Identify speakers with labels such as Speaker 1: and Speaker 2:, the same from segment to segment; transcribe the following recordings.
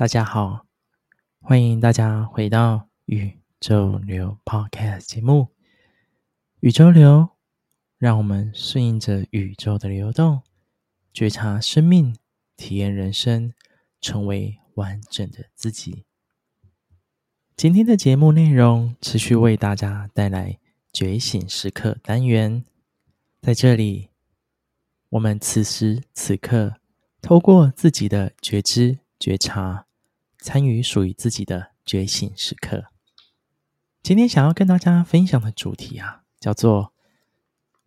Speaker 1: 大家好，欢迎大家回到宇宙流 Podcast 节目。宇宙流，让我们顺应着宇宙的流动，觉察生命，体验人生，成为完整的自己。今天的节目内容持续为大家带来觉醒时刻单元，在这里，我们此时此刻透过自己的觉知觉察。参与属于自己的觉醒时刻。今天想要跟大家分享的主题啊，叫做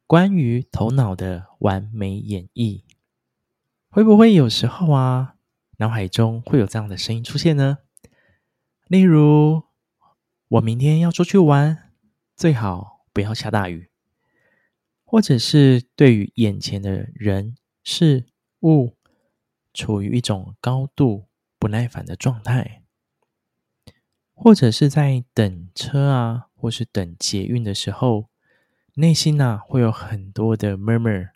Speaker 1: 关于头脑的完美演绎。会不会有时候啊，脑海中会有这样的声音出现呢？例如，我明天要出去玩，最好不要下大雨。或者是对于眼前的人事物，处于一种高度。不耐烦的状态，或者是在等车啊，或是等捷运的时候，内心呐、啊、会有很多的 murmur，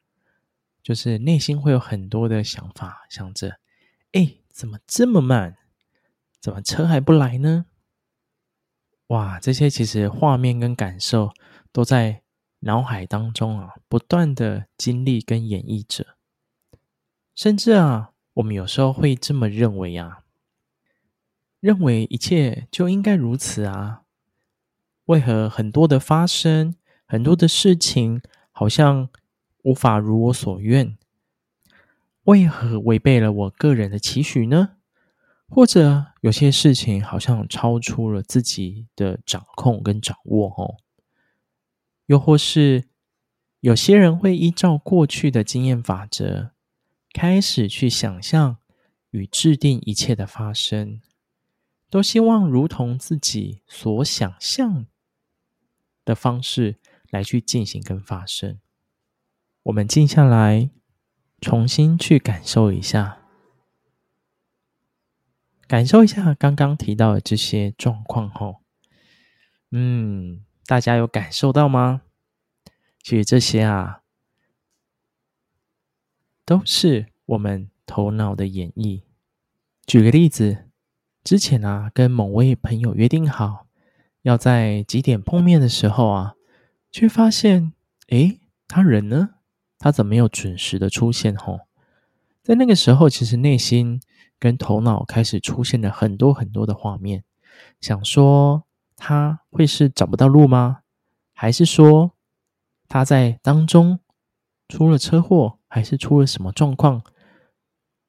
Speaker 1: 就是内心会有很多的想法，想着，哎，怎么这么慢？怎么车还不来呢？哇，这些其实画面跟感受都在脑海当中啊，不断的经历跟演绎着，甚至啊。我们有时候会这么认为啊，认为一切就应该如此啊？为何很多的发生，很多的事情好像无法如我所愿？为何违背了我个人的期许呢？或者有些事情好像超出了自己的掌控跟掌握哦？又或是有些人会依照过去的经验法则，开始去想象与制定一切的发生，都希望如同自己所想象的方式来去进行跟发生。我们静下来，重新去感受一下，感受一下刚刚提到的这些状况后，嗯，大家有感受到吗？其实这些啊。都是我们头脑的演绎。举个例子，之前啊，跟某位朋友约定好要在几点碰面的时候啊，却发现，诶，他人呢？他怎么没有准时的出现？吼，在那个时候，其实内心跟头脑开始出现了很多很多的画面，想说他会是找不到路吗？还是说他在当中出了车祸？还是出了什么状况，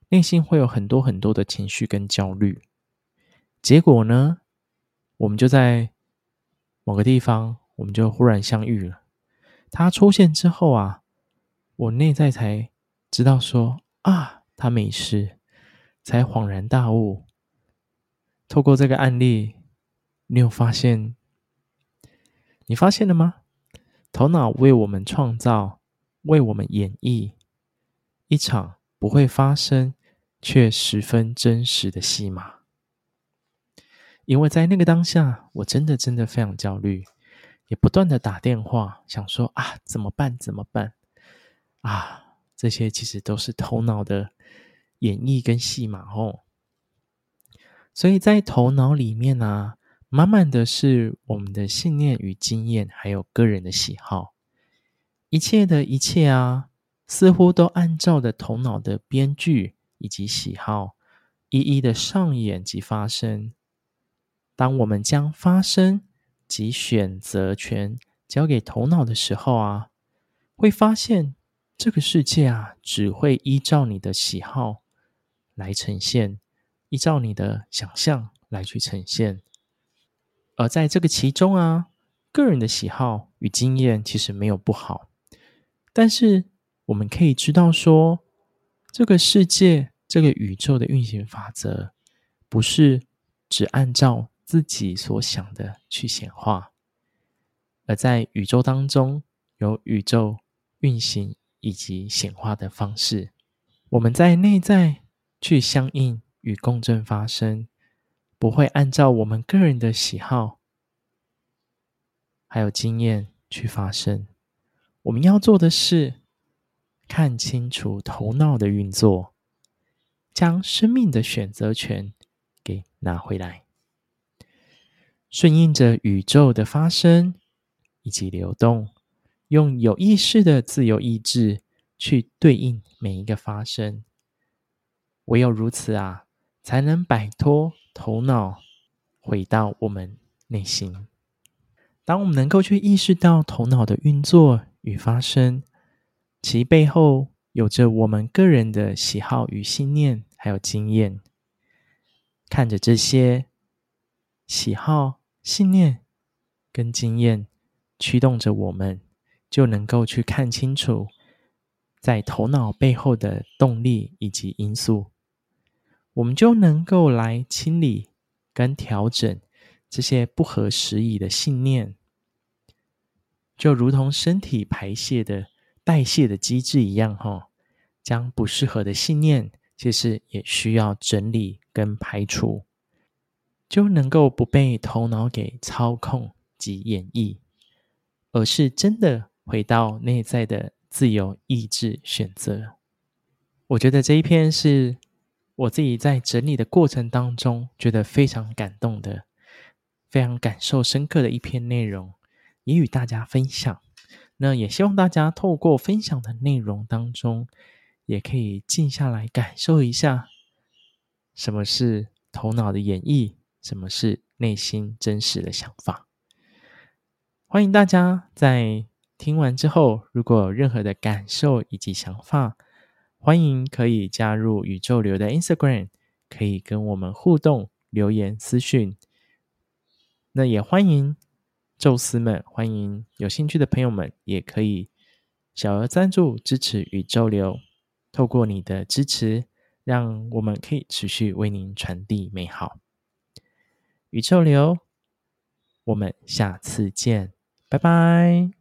Speaker 1: 内心会有很多很多的情绪跟焦虑。结果呢，我们就在某个地方，我们就忽然相遇了。他出现之后啊，我内在才知道说啊，他没事，才恍然大悟。透过这个案例，你有发现？你发现了吗？头脑为我们创造，为我们演绎。一场不会发生却十分真实的戏码，因为在那个当下，我真的真的非常焦虑，也不断的打电话，想说啊，怎么办？怎么办？啊，这些其实都是头脑的演绎跟戏码哦。所以在头脑里面呢、啊，满满的是我们的信念与经验，还有个人的喜好，一切的一切啊。似乎都按照的头脑的编剧以及喜好，一一的上演及发生。当我们将发生及选择权交给头脑的时候啊，会发现这个世界啊，只会依照你的喜好来呈现，依照你的想象来去呈现。而在这个其中啊，个人的喜好与经验其实没有不好，但是。我们可以知道说，这个世界、这个宇宙的运行法则，不是只按照自己所想的去显化，而在宇宙当中有宇宙运行以及显化的方式。我们在内在去相应与共振发生，不会按照我们个人的喜好还有经验去发生。我们要做的是。看清楚头脑的运作，将生命的选择权给拿回来，顺应着宇宙的发生以及流动，用有意识的自由意志去对应每一个发生。唯有如此啊，才能摆脱头脑，回到我们内心。当我们能够去意识到头脑的运作与发生，其背后有着我们个人的喜好与信念，还有经验。看着这些喜好、信念跟经验驱动着我们，就能够去看清楚在头脑背后的动力以及因素，我们就能够来清理跟调整这些不合时宜的信念，就如同身体排泄的代谢的机制一样，哈，将不适合的信念。其实也需要整理跟排除，就能够不被头脑给操控及演绎，而是真的回到内在的自由意志选择。我觉得这一篇是我自己在整理的过程当中觉得非常感动的，非常感受深刻的一篇内容，也与大家分享。那也希望大家透过分享的内容当中。也可以静下来感受一下，什么是头脑的演绎，什么是内心真实的想法。欢迎大家在听完之后，如果有任何的感受以及想法，欢迎可以加入宇宙流的 Instagram，可以跟我们互动、留言、私讯。那也欢迎宙斯们，欢迎有兴趣的朋友们，也可以小额赞助支持宇宙流。透过你的支持，让我们可以持续为您传递美好。宇宙流，我们下次见，拜拜。